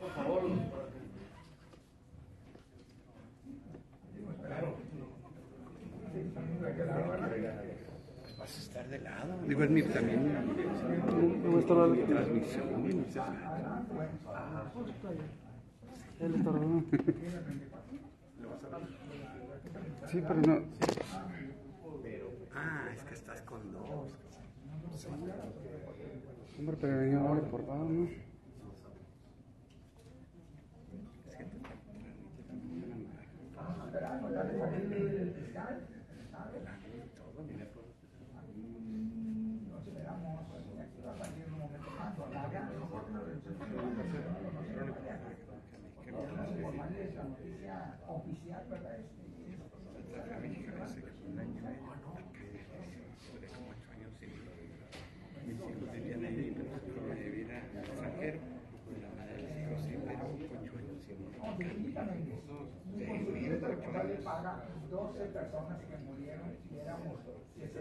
por favor. Vas a estar de lado. Digo, es mi también. No Transmisión. no Él está raro. Sí, pero no. Ah, es que estás con dos. Hombre, pero yo no le importaba, ¿no? Oficial,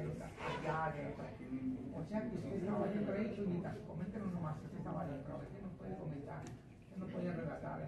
O sea que usted estaba dentro ahí, Chunita, nomás, usted estaba a ver qué puede comentar, qué nos puede relatar.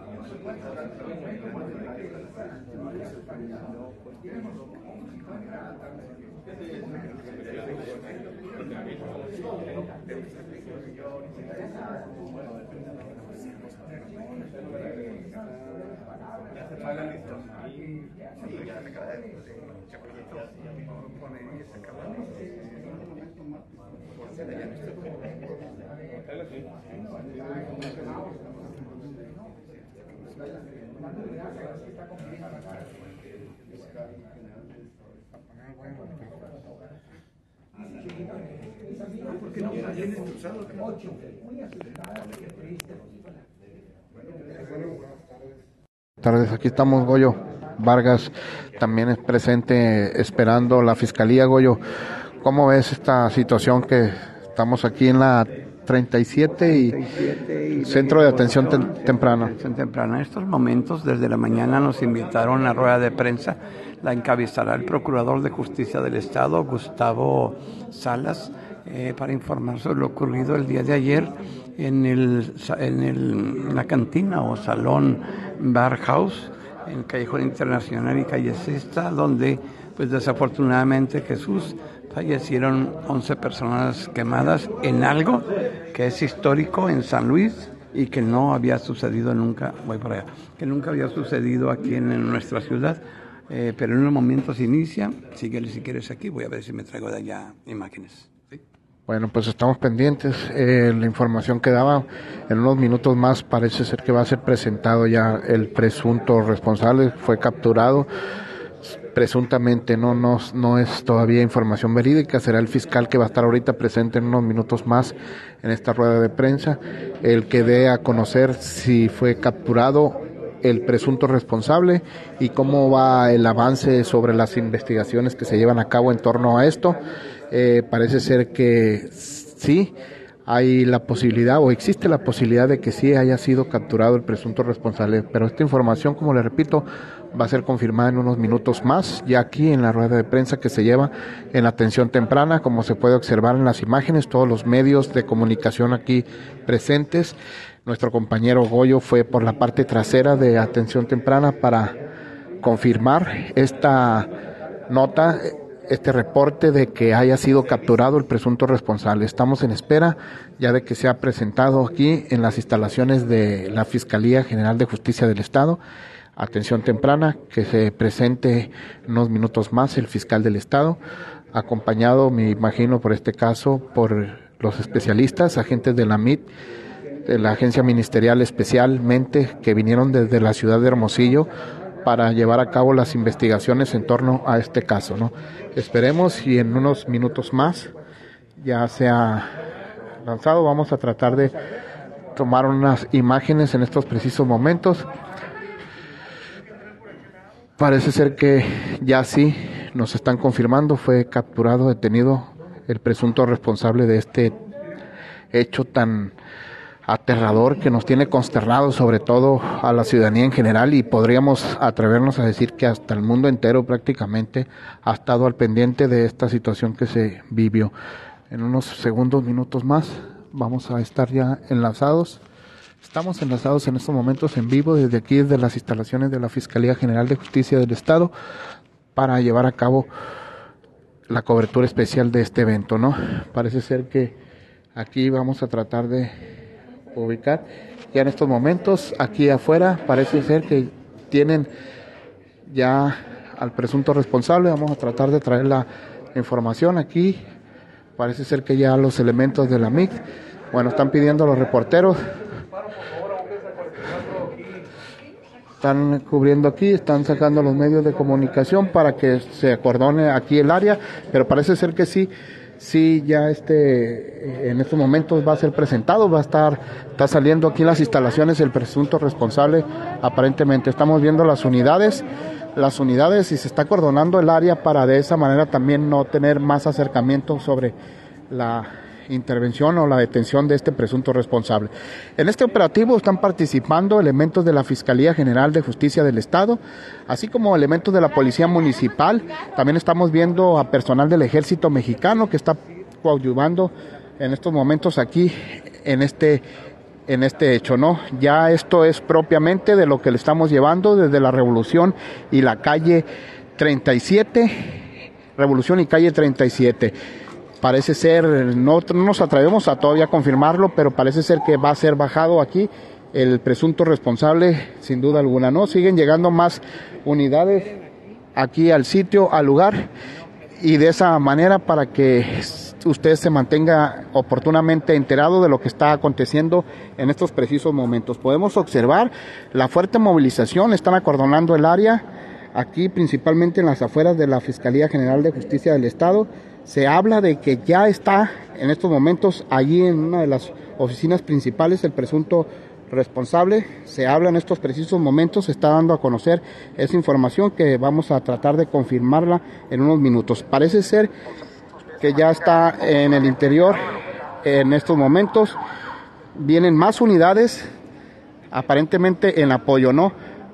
casa. Triste. tardes, aquí estamos Goyo Vargas, también es presente esperando la fiscalía Goyo. ¿Cómo ves esta situación que estamos aquí en la 37 y 37 y Centro de Atención Tem- Temprana? Atención temprana. En estos momentos, desde la mañana, nos invitaron a rueda de prensa. La encabezará el Procurador de Justicia del Estado, Gustavo Salas, eh, para informar sobre lo ocurrido el día de ayer en, el, en, el, la cantina o salón Bar House, en Callejón Internacional y Calle Sexta, donde, pues desafortunadamente, Jesús fallecieron 11 personas quemadas en algo que es histórico en San Luis y que no había sucedido nunca, voy por allá, que nunca había sucedido aquí en, en nuestra ciudad. Eh, pero en unos momentos inicia, síguele si quieres aquí, voy a ver si me traigo de allá imágenes. ¿sí? Bueno, pues estamos pendientes. Eh, la información que daba en unos minutos más parece ser que va a ser presentado ya el presunto responsable, fue capturado presuntamente, no, no, no es todavía información verídica, será el fiscal que va a estar ahorita presente en unos minutos más en esta rueda de prensa, el que dé a conocer si fue capturado el presunto responsable y cómo va el avance sobre las investigaciones que se llevan a cabo en torno a esto. Eh, parece ser que sí, hay la posibilidad o existe la posibilidad de que sí haya sido capturado el presunto responsable, pero esta información, como le repito, va a ser confirmada en unos minutos más, ya aquí en la rueda de prensa que se lleva en atención temprana, como se puede observar en las imágenes, todos los medios de comunicación aquí presentes. Nuestro compañero Goyo fue por la parte trasera de atención temprana para confirmar esta nota, este reporte de que haya sido capturado el presunto responsable. Estamos en espera ya de que sea presentado aquí en las instalaciones de la Fiscalía General de Justicia del Estado. Atención temprana, que se presente unos minutos más el fiscal del Estado, acompañado, me imagino, por este caso, por los especialistas, agentes de la MIT, de la agencia ministerial especialmente, que vinieron desde la ciudad de Hermosillo para llevar a cabo las investigaciones en torno a este caso. ¿no? Esperemos y en unos minutos más ya sea lanzado. Vamos a tratar de tomar unas imágenes en estos precisos momentos. Parece ser que ya sí nos están confirmando, fue capturado, detenido el presunto responsable de este hecho tan aterrador que nos tiene consternado sobre todo a la ciudadanía en general y podríamos atrevernos a decir que hasta el mundo entero prácticamente ha estado al pendiente de esta situación que se vivió. En unos segundos, minutos más vamos a estar ya enlazados. Estamos enlazados en estos momentos en vivo desde aquí, desde las instalaciones de la Fiscalía General de Justicia del Estado, para llevar a cabo la cobertura especial de este evento, ¿no? Parece ser que aquí vamos a tratar de ubicar. Ya en estos momentos, aquí afuera, parece ser que tienen ya al presunto responsable. Vamos a tratar de traer la información aquí. Parece ser que ya los elementos de la MIC, bueno, están pidiendo a los reporteros están cubriendo aquí, están sacando los medios de comunicación para que se acordone aquí el área, pero parece ser que sí, sí ya este en estos momentos va a ser presentado, va a estar está saliendo aquí en las instalaciones el presunto responsable aparentemente. Estamos viendo las unidades, las unidades y se está acordonando el área para de esa manera también no tener más acercamiento sobre la intervención o la detención de este presunto responsable. En este operativo están participando elementos de la Fiscalía General de Justicia del Estado, así como elementos de la Policía Municipal. También estamos viendo a personal del Ejército Mexicano que está coadyuvando en estos momentos aquí en este en este hecho, ¿no? Ya esto es propiamente de lo que le estamos llevando desde la Revolución y la calle 37, Revolución y calle 37 parece ser, no, nos atrevemos a todavía confirmarlo, pero parece ser que va a ser bajado aquí el presunto responsable, sin duda alguna, ¿no? Siguen llegando más unidades aquí al sitio, al lugar, y de esa manera para que usted se mantenga oportunamente enterado de lo que está aconteciendo en estos precisos momentos. Podemos observar la fuerte movilización, están acordonando el área, aquí principalmente en las afueras de la Fiscalía General de Justicia del Estado, se habla de que ya está en estos momentos allí en una de las oficinas principales el presunto responsable. Se habla en estos precisos momentos, se está dando a conocer esa información que vamos a tratar de confirmarla en unos minutos. Parece ser que ya está en el interior en estos momentos. Vienen más unidades, aparentemente en apoyo, ¿no?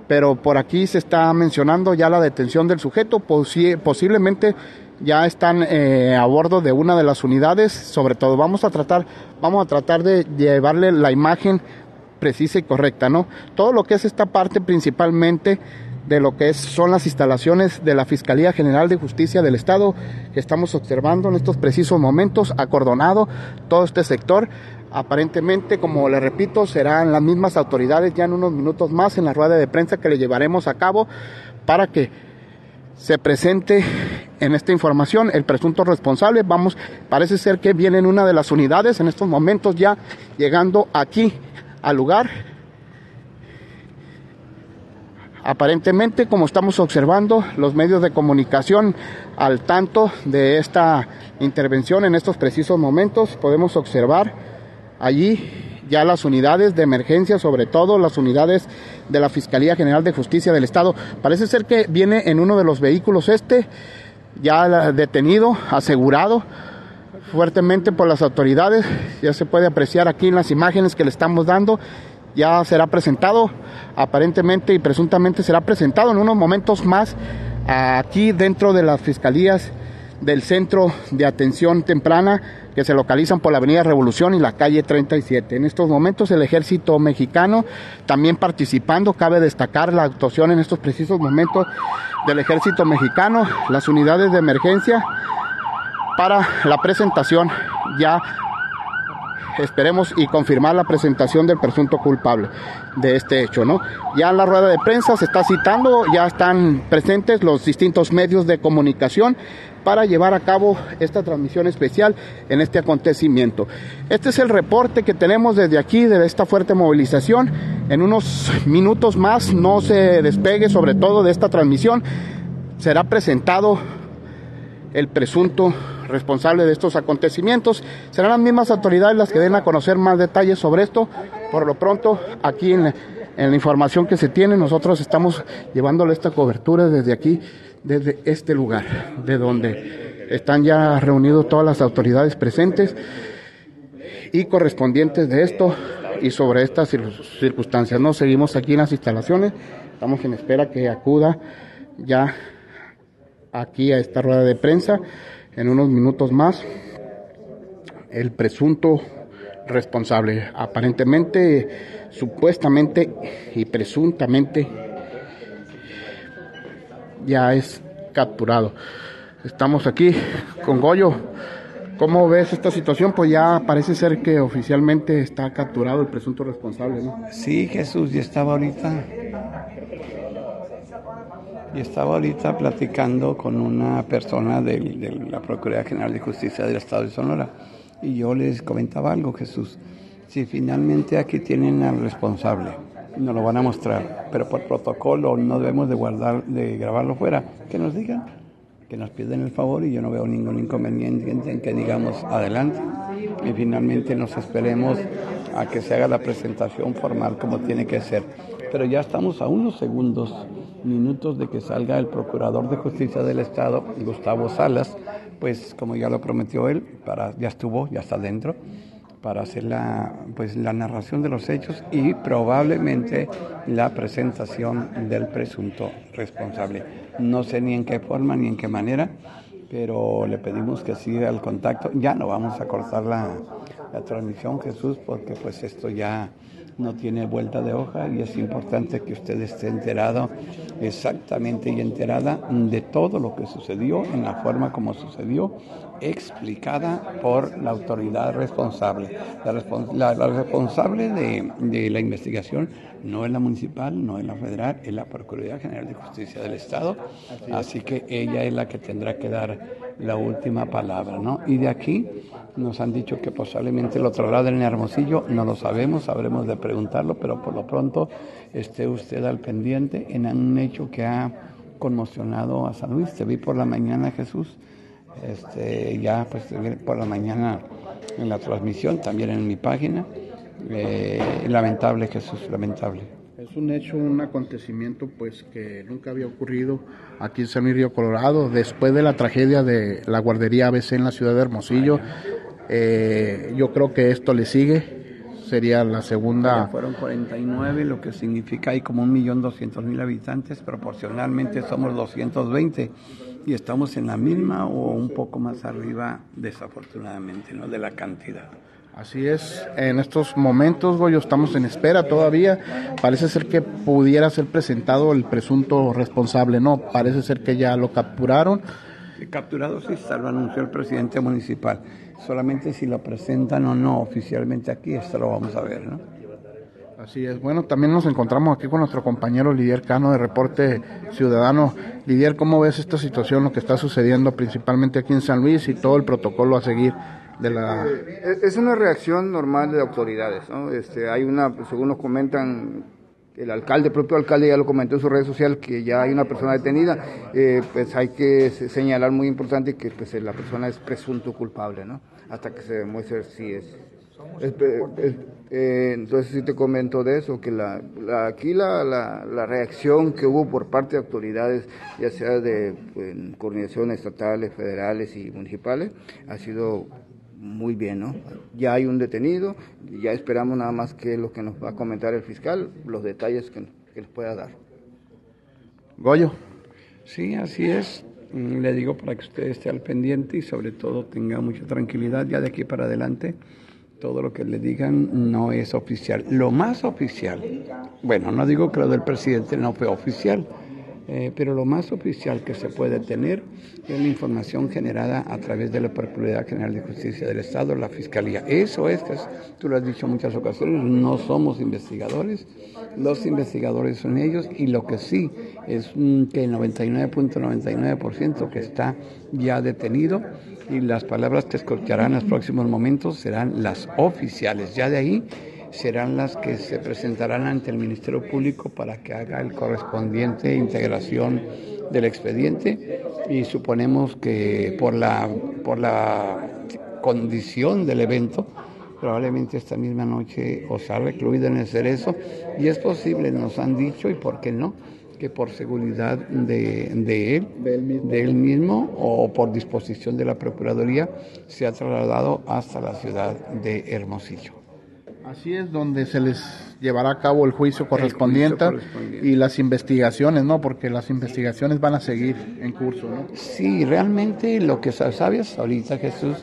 Pero por aquí se está mencionando ya la detención del sujeto, posiblemente ya están eh, a bordo de una de las unidades. Sobre todo vamos a tratar, vamos a tratar de llevarle la imagen precisa y correcta, ¿no? Todo lo que es esta parte principalmente de lo que es, son las instalaciones de la Fiscalía General de Justicia del Estado que estamos observando en estos precisos momentos, acordonado todo este sector. Aparentemente, como le repito, serán las mismas autoridades ya en unos minutos más en la rueda de prensa que le llevaremos a cabo para que se presente en esta información el presunto responsable. Vamos, parece ser que viene en una de las unidades en estos momentos ya llegando aquí al lugar. Aparentemente, como estamos observando, los medios de comunicación al tanto de esta intervención en estos precisos momentos, podemos observar allí ya las unidades de emergencia, sobre todo las unidades de la Fiscalía General de Justicia del Estado. Parece ser que viene en uno de los vehículos este, ya detenido, asegurado fuertemente por las autoridades. Ya se puede apreciar aquí en las imágenes que le estamos dando. Ya será presentado, aparentemente y presuntamente será presentado en unos momentos más aquí dentro de las fiscalías del Centro de Atención Temprana que se localizan por la Avenida Revolución y la calle 37. En estos momentos el ejército mexicano también participando, cabe destacar la actuación en estos precisos momentos del ejército mexicano, las unidades de emergencia para la presentación ya esperemos y confirmar la presentación del presunto culpable de este hecho, ¿no? Ya en la rueda de prensa se está citando, ya están presentes los distintos medios de comunicación para llevar a cabo esta transmisión especial en este acontecimiento. Este es el reporte que tenemos desde aquí, de esta fuerte movilización. En unos minutos más no se despegue sobre todo de esta transmisión. Será presentado el presunto responsable de estos acontecimientos. Serán las mismas autoridades las que den a conocer más detalles sobre esto. Por lo pronto, aquí en, en la información que se tiene, nosotros estamos llevándole esta cobertura desde aquí, desde este lugar, de donde están ya reunidos todas las autoridades presentes y correspondientes de esto y sobre estas circunstancias. No seguimos aquí en las instalaciones, estamos en espera que acuda ya aquí a esta rueda de prensa en unos minutos más el presunto responsable, aparentemente, supuestamente y presuntamente ya es capturado. Estamos aquí con Goyo. ¿Cómo ves esta situación? Pues ya parece ser que oficialmente está capturado el presunto responsable, ¿no? Sí, Jesús, ya estaba ahorita. Y estaba ahorita platicando con una persona de, de la Procuraduría General de Justicia del Estado de Sonora. Y yo les comentaba algo, Jesús. Si finalmente aquí tienen al responsable, nos lo van a mostrar, pero por protocolo no debemos de guardar, de grabarlo fuera, que nos digan, que nos piden el favor y yo no veo ningún inconveniente en que digamos adelante. Y finalmente nos esperemos a que se haga la presentación formal como tiene que ser. Pero ya estamos a unos segundos, minutos de que salga el Procurador de Justicia del Estado, Gustavo Salas, pues como ya lo prometió él, para, ya estuvo, ya está dentro para hacer la, pues, la narración de los hechos y probablemente la presentación del presunto responsable. No sé ni en qué forma ni en qué manera, pero le pedimos que siga el contacto. Ya no vamos a cortar la, la transmisión, Jesús, porque pues esto ya no tiene vuelta de hoja y es importante que usted esté enterado exactamente y enterada de todo lo que sucedió en la forma como sucedió explicada por la autoridad responsable. La, responsable de, de, la investigación no es la municipal, no es la federal, es la Procuraduría General de Justicia del Estado. Así que ella es la que tendrá que dar la última palabra, ¿no? Y de aquí nos han dicho que posiblemente lo trasladen en Hermosillo, no lo sabemos, sabremos de preguntarlo, pero por lo pronto esté usted al pendiente en un hecho que ha conmocionado a San Luis. Te vi por la mañana, Jesús este, ya pues por la mañana en la transmisión, también en mi página. Eh, lamentable, Jesús, lamentable. Es un hecho, un acontecimiento pues que nunca había ocurrido aquí en San Luis Río Colorado, después de la tragedia de la guardería ABC en la ciudad de Hermosillo. Eh, yo creo que esto le sigue, sería la segunda. Ya fueron 49, lo que significa hay como un millón doscientos mil habitantes, proporcionalmente somos 220 y estamos en la misma o un poco más arriba, desafortunadamente, ¿no? de la cantidad. Así es, en estos momentos, Goyo, estamos en espera todavía. Parece ser que pudiera ser presentado el presunto responsable, ¿no? Parece ser que ya lo capturaron. Capturado sí está, lo anunció el presidente municipal. Solamente si lo presentan o no oficialmente aquí, esto lo vamos a ver, ¿no? Así es. Bueno, también nos encontramos aquí con nuestro compañero Lidier Cano de Reporte Ciudadano. Lidier, ¿cómo ves esta situación, lo que está sucediendo principalmente aquí en San Luis y todo el protocolo a seguir de la... Es una reacción normal de autoridades, ¿no? Este, hay una, según nos comentan, el alcalde, el propio alcalde ya lo comentó en su red social que ya hay una persona detenida, eh, pues hay que señalar muy importante que pues la persona es presunto culpable, ¿no? Hasta que se demuestre si es eh, entonces sí te comento de eso, que la, aquí la, la, reacción que hubo por parte de autoridades, ya sea de coordinaciones estatales, federales y municipales, ha sido muy bien, ¿no? Ya hay un detenido, ya esperamos nada más que lo que nos va a comentar el fiscal, los detalles que, que nos pueda dar. Goyo. Sí, así es. Mm, le digo para que usted esté al pendiente y sobre todo tenga mucha tranquilidad ya de aquí para adelante todo lo que le digan no es oficial. Lo más oficial, bueno, no digo que lo del presidente no fue oficial, Eh, pero lo más oficial que se puede tener es la información generada a través de la Procuraduría General de Justicia del Estado, la Fiscalía. Eso es, que tú lo has dicho en muchas ocasiones, no somos investigadores, los investigadores son ellos y lo que sí es que el 99.99% que está ya detenido y las palabras que escucharán en los próximos momentos serán las oficiales. Ya de ahí serán las que se presentarán ante el Ministerio Público para que haga el correspondiente integración del expediente. Y suponemos que por la, por la condición del evento, probablemente esta misma noche os ha recluido en el cerezo y es posible, nos han dicho, y por qué no, que por seguridad de, de él, de él mismo o por disposición de la Procuraduría, se ha trasladado hasta la ciudad de Hermosillo. Así es, donde se les llevará a cabo el juicio correspondiente, correspondiente. y las investigaciones, ¿no? Porque las investigaciones van a seguir en curso, ¿no? Sí, realmente lo que sa- sabes ahorita, Jesús,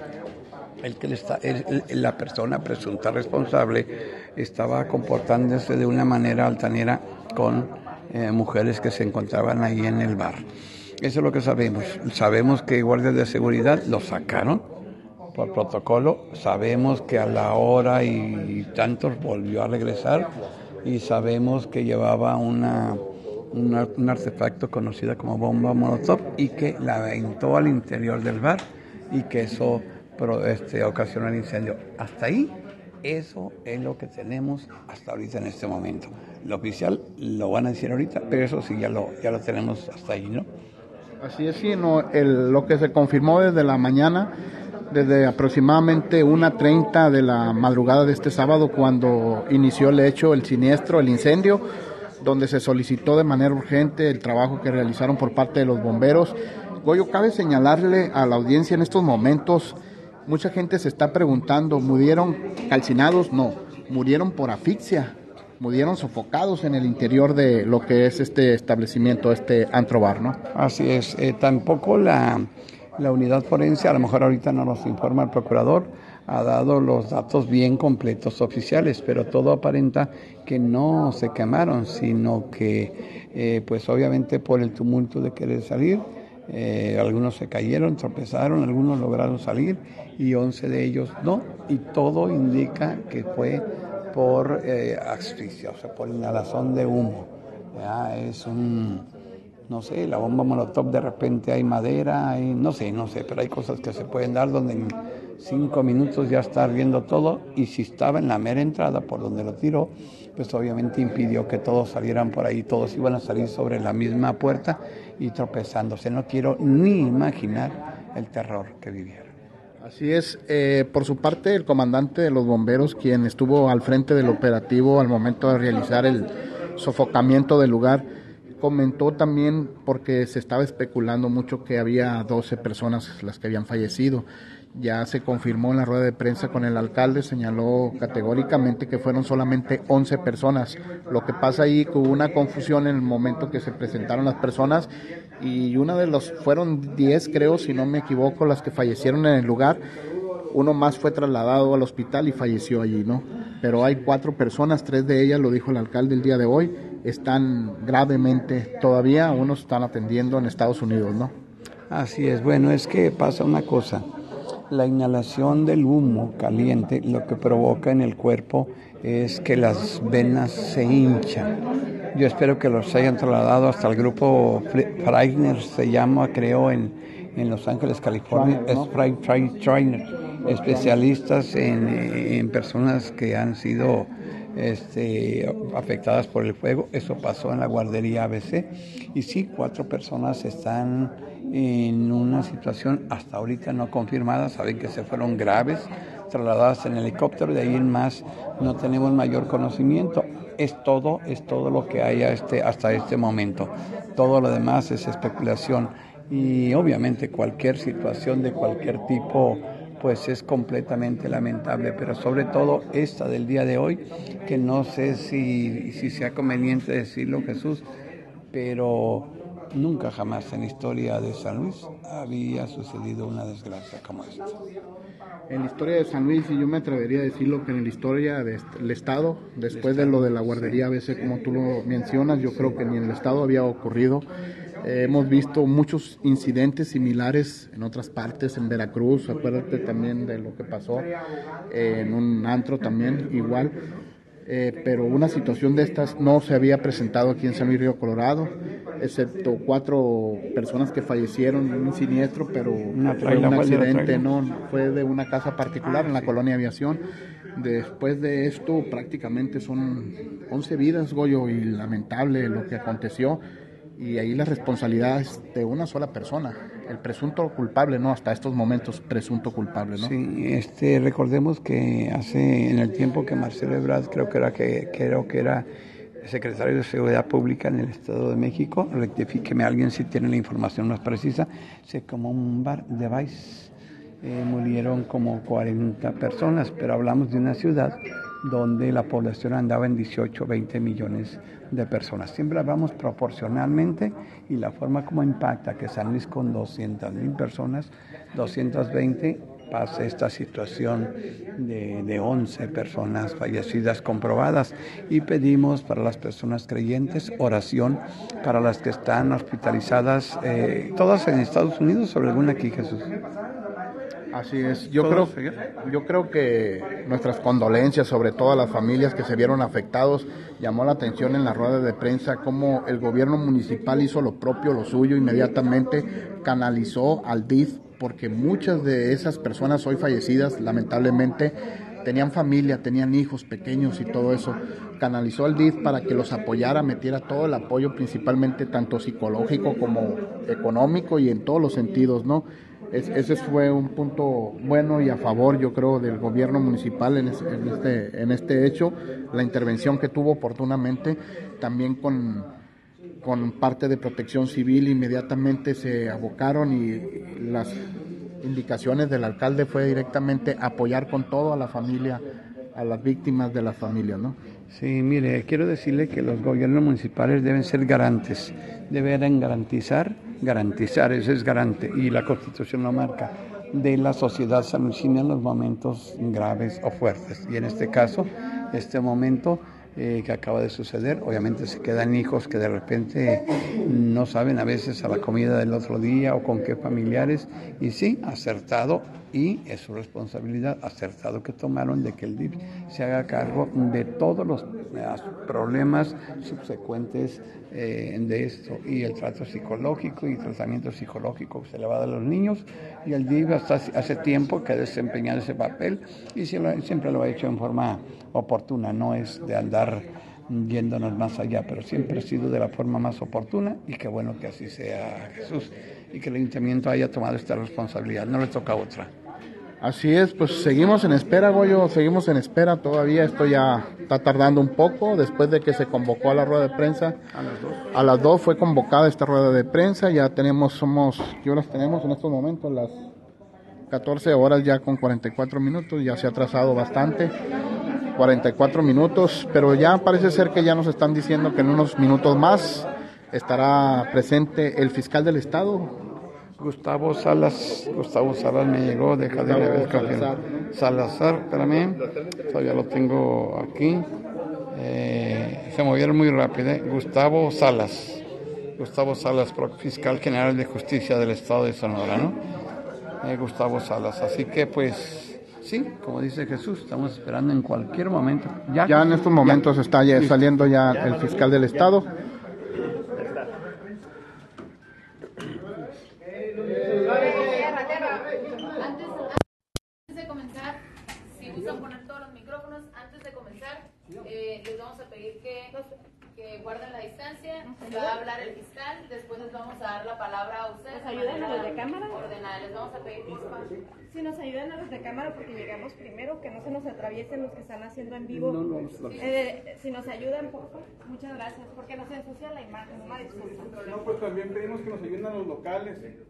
el que le está, el- la persona presunta responsable estaba comportándose de una manera altanera con eh, mujeres que se encontraban ahí en el bar. Eso es lo que sabemos. Sabemos que guardias de seguridad lo sacaron por protocolo. Sabemos que a la hora y tantos volvió a regresar y sabemos que llevaba una, un artefacto conocido como bomba molotov y que la aventó al interior del bar y que eso pro- este, ocasionó el incendio. Hasta ahí, eso es lo que tenemos hasta ahorita en este momento. Lo oficial lo van a decir ahorita, pero eso sí ya lo, ya lo tenemos hasta ahí, ¿no? Así es, sí, no, el- lo que se confirmó desde la mañana, desde aproximadamente 1.30 de la madrugada de este sábado, cuando inició el hecho, el siniestro, el incendio, donde se solicitó de manera urgente el trabajo que realizaron por parte de los bomberos. Goyo, cabe señalarle a la audiencia en estos momentos, mucha gente se está preguntando, ¿murieron calcinados? No, murieron por asfixia, murieron sofocados en el interior de lo que es este establecimiento, este antrobar, ¿no? Así es, eh, tampoco la, la unidad forense, a lo mejor ahorita no nos informa el procurador, ha dado los datos bien completos oficiales, pero todo aparenta que no se quemaron, sino que eh, pues obviamente por el tumulto de querer salir, eh, algunos se cayeron, tropezaron, algunos lograron salir y 11 de ellos no, y todo indica que fue por eh, asfixia, o sea, por inhalación de humo. Ya, es un, no sé, la bomba molotov de repente hay madera, hay, no sé, no sé, pero hay cosas que se pueden dar donde en cinco minutos ya está viendo todo y si estaba en la mera entrada por donde lo tiró, pues obviamente impidió que todos salieran por ahí, todos iban a salir sobre la misma puerta y tropezándose. No quiero ni imaginar el terror que vivieron. Así es, eh, por su parte el comandante de los bomberos, quien estuvo al frente del operativo al momento de realizar el sofocamiento del lugar, comentó también, porque se estaba especulando mucho que había 12 personas las que habían fallecido. Ya se confirmó en la rueda de prensa con el alcalde, señaló categóricamente que fueron solamente 11 personas. Lo que pasa ahí que hubo una confusión en el momento que se presentaron las personas y una de los fueron 10 creo, si no me equivoco, las que fallecieron en el lugar. Uno más fue trasladado al hospital y falleció allí, ¿no? Pero hay cuatro personas, tres de ellas, lo dijo el alcalde el día de hoy, están gravemente todavía, unos están atendiendo en Estados Unidos, ¿no? Así es, bueno, es que pasa una cosa. La inhalación del humo caliente lo que provoca en el cuerpo es que las venas se hinchan. Yo espero que los hayan trasladado hasta el grupo Fre- Freigner, se llama, creo, en, en Los Ángeles, California. Es Fre- Fre- Freigner, especialistas en, en personas que han sido este, afectadas por el fuego. Eso pasó en la guardería ABC. Y sí, cuatro personas están en una situación hasta ahorita no confirmada. Saben que se fueron graves, trasladadas en helicóptero. De ahí en más no tenemos mayor conocimiento. Es todo, es todo lo que hay este, hasta este momento. Todo lo demás es especulación. Y obviamente cualquier situación de cualquier tipo pues es completamente lamentable, pero sobre todo esta del día de hoy, que no sé si, si sea conveniente decirlo Jesús, pero nunca jamás en la historia de San Luis había sucedido una desgracia como esta. En la historia de San Luis, y yo me atrevería a decirlo que en la historia del Estado, después de lo de la guardería, a veces como tú lo mencionas, yo creo que ni en el Estado había ocurrido. Eh, hemos visto muchos incidentes similares en otras partes, en Veracruz, acuérdate también de lo que pasó eh, en un antro también, igual. Eh, pero una situación de estas no se había presentado aquí en San Luis Río Colorado, excepto cuatro personas que fallecieron en un siniestro, pero Una fue un accidente, no, fue de una casa particular en la colonia Aviación. Después de esto prácticamente son 11 vidas, Goyo, y lamentable lo que aconteció. Y ahí la responsabilidad es de una sola persona, el presunto culpable, ¿no? Hasta estos momentos, presunto culpable, ¿no? Sí, este, recordemos que hace en el tiempo que Marcelo Ebrard creo que era que creo que era secretario de Seguridad Pública en el Estado de México, rectifíqueme alguien si tiene la información más precisa, se como un bar de Vice, eh, murieron como 40 personas, pero hablamos de una ciudad donde la población andaba en 18, 20 millones de personas. Siempre hablamos proporcionalmente y la forma como impacta que San Luis con 200 mil personas, 220 pase esta situación de, de 11 personas fallecidas comprobadas y pedimos para las personas creyentes oración para las que están hospitalizadas, eh, todas en Estados Unidos, sobre alguna aquí Jesús. Así es. Yo creo, yo creo que nuestras condolencias, sobre todo a las familias que se vieron afectados, llamó la atención en la rueda de prensa cómo el gobierno municipal hizo lo propio, lo suyo, inmediatamente canalizó al DIF, porque muchas de esas personas hoy fallecidas, lamentablemente, tenían familia, tenían hijos pequeños y todo eso. Canalizó al DIF para que los apoyara, metiera todo el apoyo, principalmente tanto psicológico como económico y en todos los sentidos, ¿no? Es- ese fue un punto bueno y a favor, yo creo, del gobierno municipal en este, en este hecho, la intervención que tuvo oportunamente, también con, con parte de protección civil, inmediatamente se abocaron y las indicaciones del alcalde fue directamente apoyar con todo a la familia, a las víctimas de las familias, ¿no? Sí, mire, quiero decirle que los gobiernos municipales deben ser garantes, deben garantizar, garantizar, ese es garante, y la Constitución lo marca, de la sociedad salucina en los momentos graves o fuertes. Y en este caso, este momento eh, que acaba de suceder, obviamente se quedan hijos que de repente no saben a veces a la comida del otro día o con qué familiares, y sí, acertado y es su responsabilidad acertado que tomaron de que el DIF se haga cargo de todos los eh, problemas subsecuentes eh, de esto y el trato psicológico y tratamiento psicológico que se le va a dar a los niños y el DIF hasta hace- tiempo que ha desempeñado ese papel y si lo- siempre lo ha hecho en forma oportuna, no es de andar yéndonos más allá, pero siempre ha sido de la forma más oportuna y qué bueno que así sea Jesús y que el ayuntamiento haya tomado esta responsabilidad, no le toca otra. Así es, pues seguimos en espera, Goyo, seguimos en espera todavía. Esto ya está tardando un poco después de que se convocó a la rueda de prensa. A las dos. A las 2 fue convocada esta rueda de prensa. Ya tenemos, somos, ¿qué horas tenemos en estos momentos? Las 14 horas ya con 44 minutos. Ya se ha atrasado bastante. 44 minutos, pero ya parece ser que ya nos están diciendo que en unos minutos más estará presente el fiscal del estado, Gustavo Salas, Gustavo Salas me llegó, deja de ver, Salazar. Salazar, espérame, todavía lo tengo aquí. Eh, se movieron muy rápido, ¿eh? Gustavo Salas, Gustavo Salas, fiscal general de justicia del estado de Sonora, ¿no? Eh, Gustavo Salas, así que pues, sí, como dice Jesús, estamos esperando en cualquier momento. Ya, Ya en estos momentos está ya saliendo ya el fiscal del estado. Tierra, tierra. Antes, antes de comenzar, si gustan poner todos los micrófonos, antes de comenzar, eh, les vamos a pedir guarden la distancia. Va a hablar el fiscal, después les vamos a dar la palabra a ustedes. ¿Nos ayudan a los de cámara? Ordenada. Les vamos a pedir, por favor. Si nos ayudan a los de cámara porque llegamos primero, que no se nos atraviesen los que están haciendo en vivo. Eh, si nos ayudan, por favor. Muchas gracias, porque nos ensucia la imagen. Una disculpa. No, pues también pedimos que nos ayuden a los locales, eh,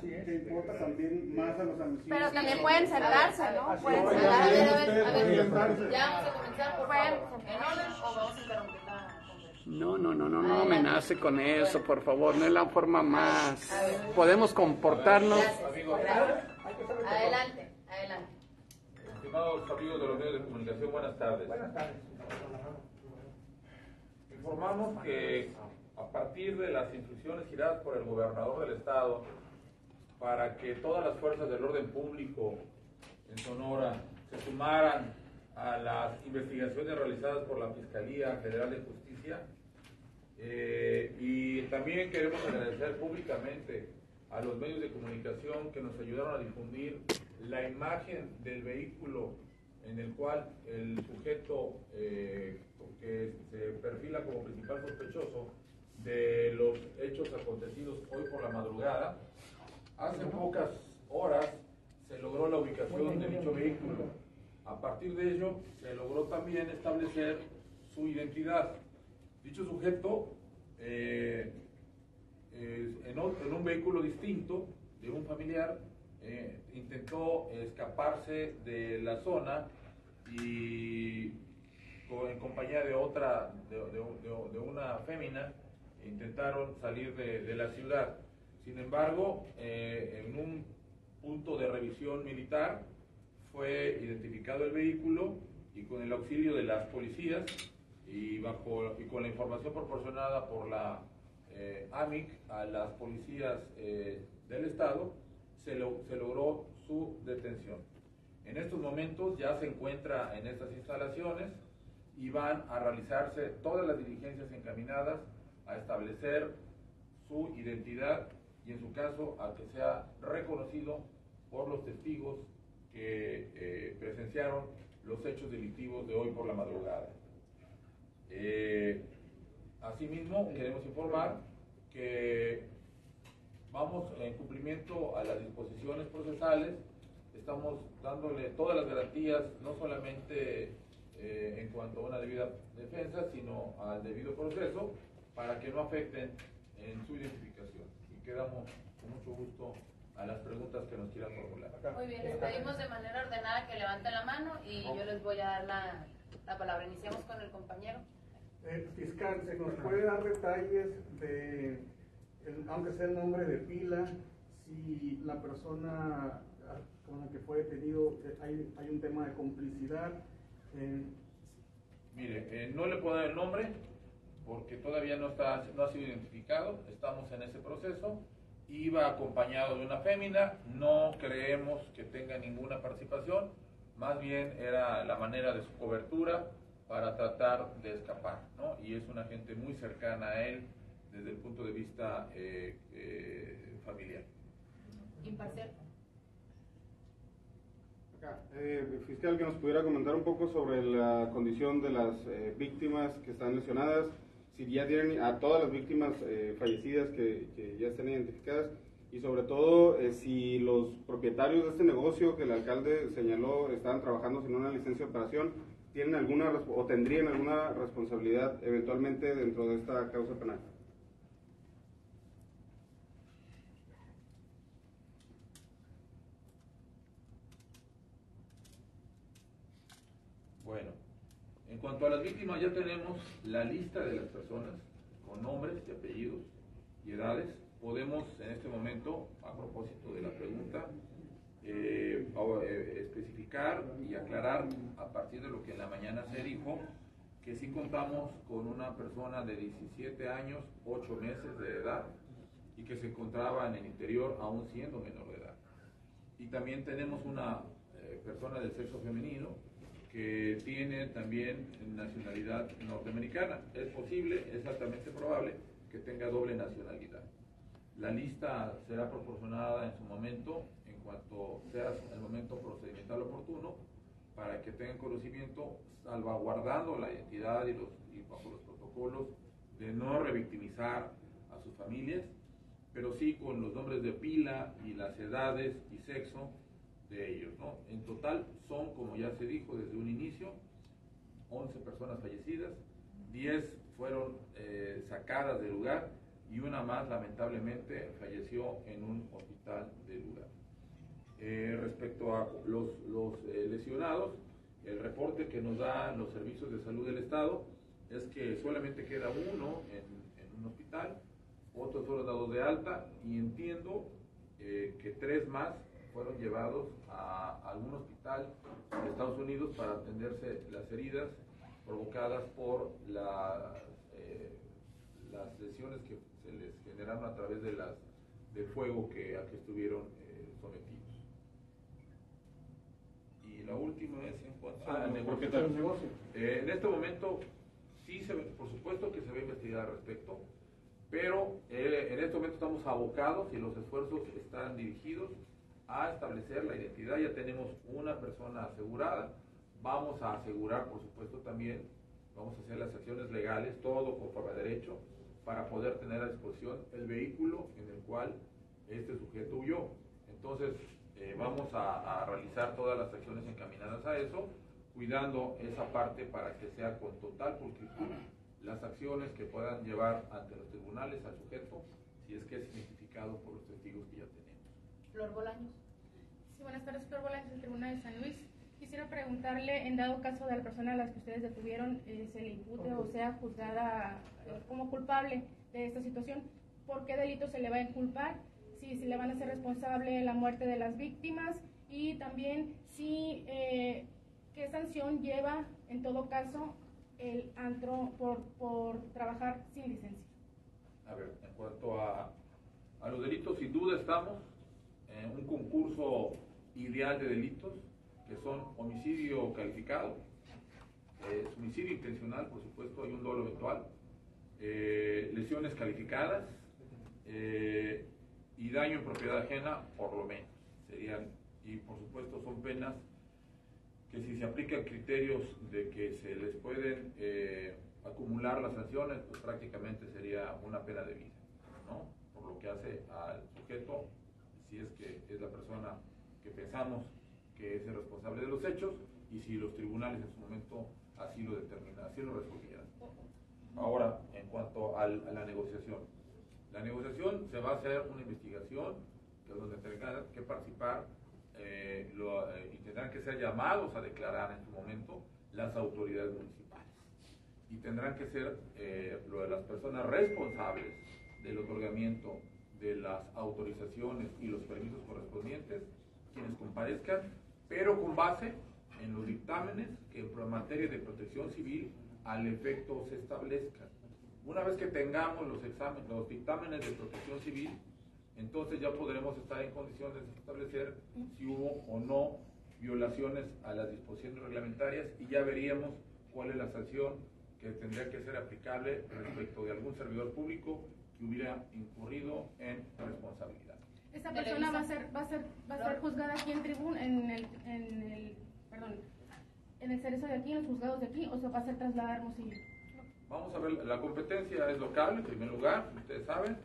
que importa también más a los amigos. Pero también pueden sentarse, ¿no? Pueden A ver, sentarse. a ver, a ver. Ya vamos a comenzar, por favor. ¿En orden o vamos a interrumpir la? No, no, no, no, no amenace con eso, por favor, no es la forma más. Podemos comportarnos. Adelante, adelante. Estimados amigos de los medios de comunicación, buenas tardes. Buenas tardes. Informamos que a partir de las instrucciones giradas por el gobernador del estado para que todas las fuerzas del orden público en Sonora se sumaran a las investigaciones realizadas por la Fiscalía General de Justicia, eh, y también queremos agradecer públicamente a los medios de comunicación que nos ayudaron a difundir la imagen del vehículo en el cual el sujeto eh, que se perfila como principal sospechoso de los hechos acontecidos hoy por la madrugada, hace pocas horas se logró la ubicación de dicho vehículo. A partir de ello, se logró también establecer su identidad. Dicho sujeto, eh, en, un vehículo distinto de un familiar, eh, intentó escaparse de la zona y en compañía de otra, de, de una fémina, intentaron salir de, la ciudad. Sin embargo, eh, en un punto de revisión militar fue identificado el vehículo y con el auxilio de las policías y, bajo, y con la información proporcionada por la eh, AMIC a las policías eh, del Estado, se, se logró su detención. En estos momentos ya se encuentra en estas instalaciones y van a realizarse todas las diligencias encaminadas a establecer su identidad y en su caso a que sea reconocido por los testigos que eh, presenciaron los hechos delictivos de hoy por la madrugada. Eh, asimismo, queremos informar que vamos en cumplimiento a las disposiciones procesales, estamos dándole todas las garantías, no solamente eh, en cuanto a una debida defensa, sino al debido proceso, para que no afecten en su identificación. Y quedamos con mucho gusto a las preguntas que nos quieran formular. Muy bien, les pedimos de manera ordenada que levanten la mano y yo les voy a dar la, la palabra. Iniciamos con el compañero. Eh, fiscal, ¿se nos puede dar detalles de, aunque sea el nombre de pila, si la persona con la que fue detenido eh, hay, hay un tema de complicidad? Eh, Mire, eh, no le puedo dar el nombre, porque todavía no, está, no ha sido identificado, estamos en ese proceso. Iba acompañado de una fémina, no creemos que tenga ninguna participación, más bien era la manera de su cobertura para tratar de escapar, ¿no? Y es una gente muy cercana a él desde el punto de vista eh, eh, familiar. Imparcial. Eh, fiscal, que nos pudiera comentar un poco sobre la condición de las eh, víctimas que están lesionadas si ya tienen a todas las víctimas eh, fallecidas que, ya están identificadas y sobre todo eh, si los propietarios de este negocio que el alcalde señaló estaban trabajando sin una licencia de operación, tienen alguna o tendrían alguna responsabilidad eventualmente dentro de esta causa penal. cuanto a las víctimas, ya tenemos la lista de las personas con nombres y apellidos y edades. Podemos en este momento, a propósito de la pregunta, eh, eh, especificar y aclarar a partir de lo que en la mañana se dijo, que sí contamos con una persona de 17 años, 8 meses de edad y que se encontraba en el interior aún siendo menor de edad. Y también tenemos una eh, persona del sexo femenino que tiene también nacionalidad norteamericana. Es posible, es altamente probable que tenga doble nacionalidad. La lista será proporcionada en su momento, en cuanto sea el momento procedimental oportuno, para que tengan conocimiento, salvaguardando la identidad y, bajo los protocolos de no revictimizar a sus familias, pero sí con los nombres de pila y las edades y sexo de ellos. ¿no? En total son, como ya se dijo desde un inicio, 11 personas fallecidas, 10 fueron eh, sacadas del lugar y una más lamentablemente falleció en un hospital del lugar. Eh, respecto a los, eh, lesionados, el reporte que nos dan los servicios de salud del Estado es que solamente queda uno en, un hospital, otros fueron dados de alta y entiendo que tres más fueron llevados a algún hospital de Estados Unidos para atenderse las heridas provocadas por eh, las lesiones que se les generaron a través de las, del fuego que, a que estuvieron eh, sometidos. Y la última es en cuanto Ah. Eh, en este momento, sí, se, ve- por supuesto que se va a investigar al respecto, pero eh, en este momento estamos abocados y los esfuerzos están dirigidos a establecer la identidad. Ya tenemos una persona asegurada. Vamos a asegurar, por supuesto, también, vamos a hacer las acciones legales, todo conforme a derecho, para poder tener a disposición el vehículo en el cual este sujeto huyó. Entonces, eh, vamos a, a realizar todas las acciones encaminadas a eso, cuidando esa parte para que sea con total pulcritud las acciones que puedan llevar ante los tribunales al sujeto, si es que es identificado por los testigos que ya tenemos. Flor Bolaños. Sí, buenas tardes, Flor Bolaños, del Tribunal de San Luis. Quisiera preguntarle, en dado caso de la persona a la que ustedes detuvieron, eh, se le impute o sea juzgada eh, como culpable de esta situación, ¿por qué delito se le va a inculpar? Si, le van a ser responsable la muerte de las víctimas y también si eh, qué sanción lleva, en todo caso, el antro por, por trabajar sin licencia. A ver, en cuanto a, a los delitos, sin duda estamos en un concurso ideal de delitos, que son homicidio calificado, eh, homicidio intencional, por supuesto, hay un dolo eventual, eh, lesiones calificadas eh, y daño en propiedad ajena, por lo menos. Serían, y por supuesto son penas que si se aplican criterios de que se les pueden eh, acumular las sanciones, pues prácticamente sería una pena de vida, ¿no? Por lo que hace al sujeto, si es que es la persona que pensamos que es el responsable de los hechos y si los tribunales en su momento así lo determinan, así lo resolvieran. Ahora, en cuanto a la negociación. La negociación se va a hacer una investigación que donde tendrán que participar eh, eh, y tendrán que ser llamados a declarar en su momento las autoridades municipales. Y tendrán que ser eh, lo de las personas responsables del otorgamiento de las autorizaciones y los permisos correspondientes, quienes comparezcan, pero con base en los dictámenes que en materia de protección civil al efecto se establezcan. Una vez que tengamos los, exámenes, los dictámenes de protección civil, entonces ya podremos estar en condiciones de establecer si hubo o no violaciones a las disposiciones reglamentarias y ya veríamos cuál es la sanción que tendría que ser aplicable respecto de algún servidor público que hubiera incurrido en responsabilidad. Esta persona va a ser, va a ser, va a ser juzgada aquí en tribun, en el, en el, perdón, en el cerezo de aquí, en los juzgados de aquí, o se va a hacer trasladar a. Vamos a ver, la competencia es local en primer lugar, ustedes saben,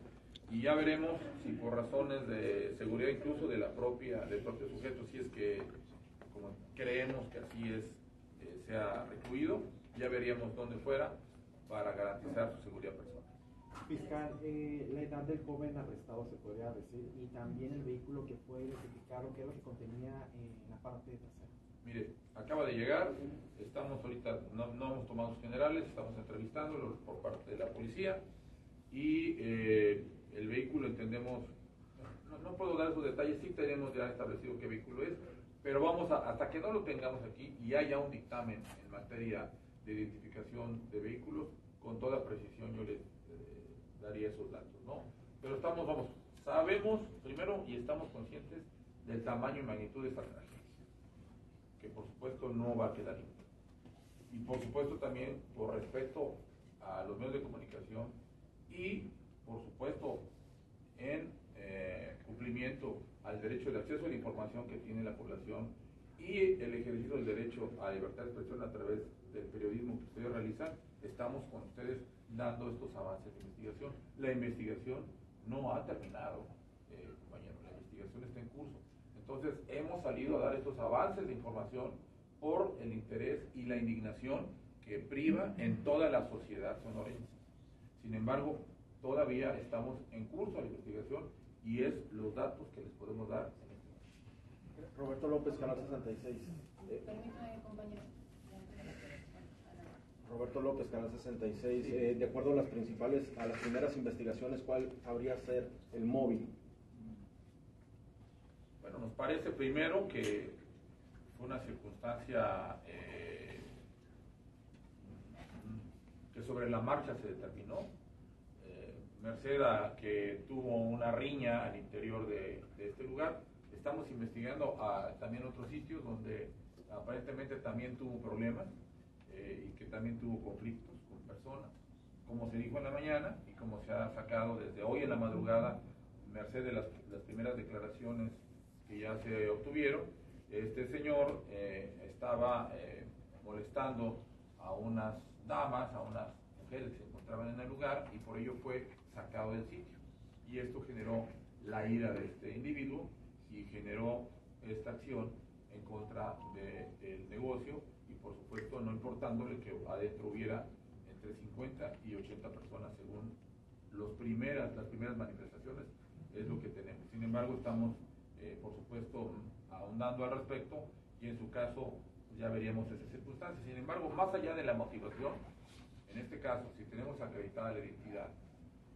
y ya veremos si por razones de seguridad incluso de la propia, del propio sujeto, si es que, como creemos que así es, eh, sea recluido, ya veríamos dónde fuera para garantizar su seguridad personal. Fiscal, eh, la edad del joven arrestado se podría decir y también el vehículo que fue identificado, qué es lo que contenía en la parte trasera. Mire, acaba de llegar, estamos ahorita, no, no hemos tomado generales, estamos entrevistándolo por parte de la policía y eh, el vehículo entendemos, no, no puedo dar esos detalles, sí tenemos ya establecido qué vehículo es, pero vamos a, hasta que no lo tengamos aquí y haya un dictamen en materia de identificación de vehículos, con toda precisión yo les eh, daría esos datos, ¿no? Pero estamos, vamos, sabemos primero y estamos conscientes del tamaño y magnitud de esta tragedia que por supuesto no va a quedar impune. Y por supuesto también por respeto a los medios de comunicación y por supuesto en eh, cumplimiento al derecho de acceso a la información que tiene la población y el ejercicio del derecho a libertad de expresión a través del periodismo que ustedes realizan, estamos con ustedes dando estos avances de investigación. La investigación no ha terminado, eh, compañero, la investigación está en curso. Entonces hemos salido a dar estos avances de información por el interés y la indignación que priva en toda la sociedad sonorense. Sin embargo, todavía estamos en curso de la investigación y es los datos que les podemos dar en este momento. Roberto López, Canal 66. Eh, Permítame, compañero. Roberto López, Canal 66. Eh, de acuerdo a las principales, a las primeras investigaciones, ¿cuál habría ser el móvil? Parece primero que fue una circunstancia eh, que sobre la marcha se determinó. Eh, Merced a que tuvo una riña al interior de, este lugar, estamos investigando también otros sitios donde aparentemente también tuvo problemas eh, y que también tuvo conflictos con personas. Como se dijo en la mañana y como se ha sacado desde hoy en la madrugada, merced de las primeras declaraciones que ya se obtuvieron, este señor eh, estaba eh, molestando a unas damas, a unas mujeres que se encontraban en el lugar y por ello fue sacado del sitio. Y esto generó la ira de este individuo y generó esta acción en contra de- del negocio y por supuesto no importándole que adentro hubiera entre 50 y 80 personas según los primeras, las primeras manifestaciones es lo que tenemos. Sin embargo, estamos, eh, por supuesto, ahondando al respecto y en su caso ya veríamos esas circunstancias. Sin embargo, más allá de la motivación, en este caso, si tenemos acreditada la identidad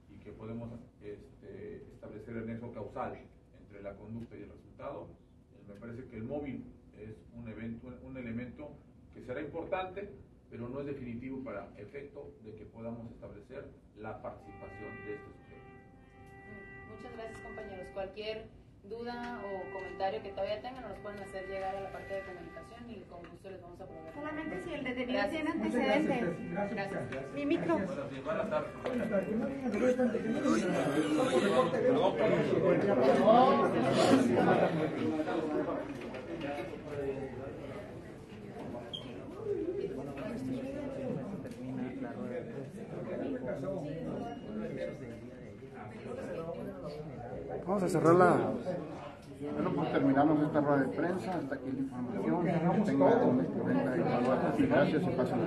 y que podemos este, establecer el nexo causal entre la conducta y el resultado, eh, me parece que el móvil es un, evento, un elemento que será importante, pero no es definitivo para efecto de que podamos establecer la participación de este sujeto. Muchas gracias compañeros. Cualquier duda o comentario que todavía tengan nos los pueden hacer llegar a la parte de comunicación y con gusto les vamos a proveer. Solamente si el detenido Gracias. tiene antecedentes. gracias, Gracias. Mi micro. Buenas tardes. Vamos a cerrar la. Bueno, pues terminamos esta rueda de prensa, hasta aquí la información. Que Gracias y pasen.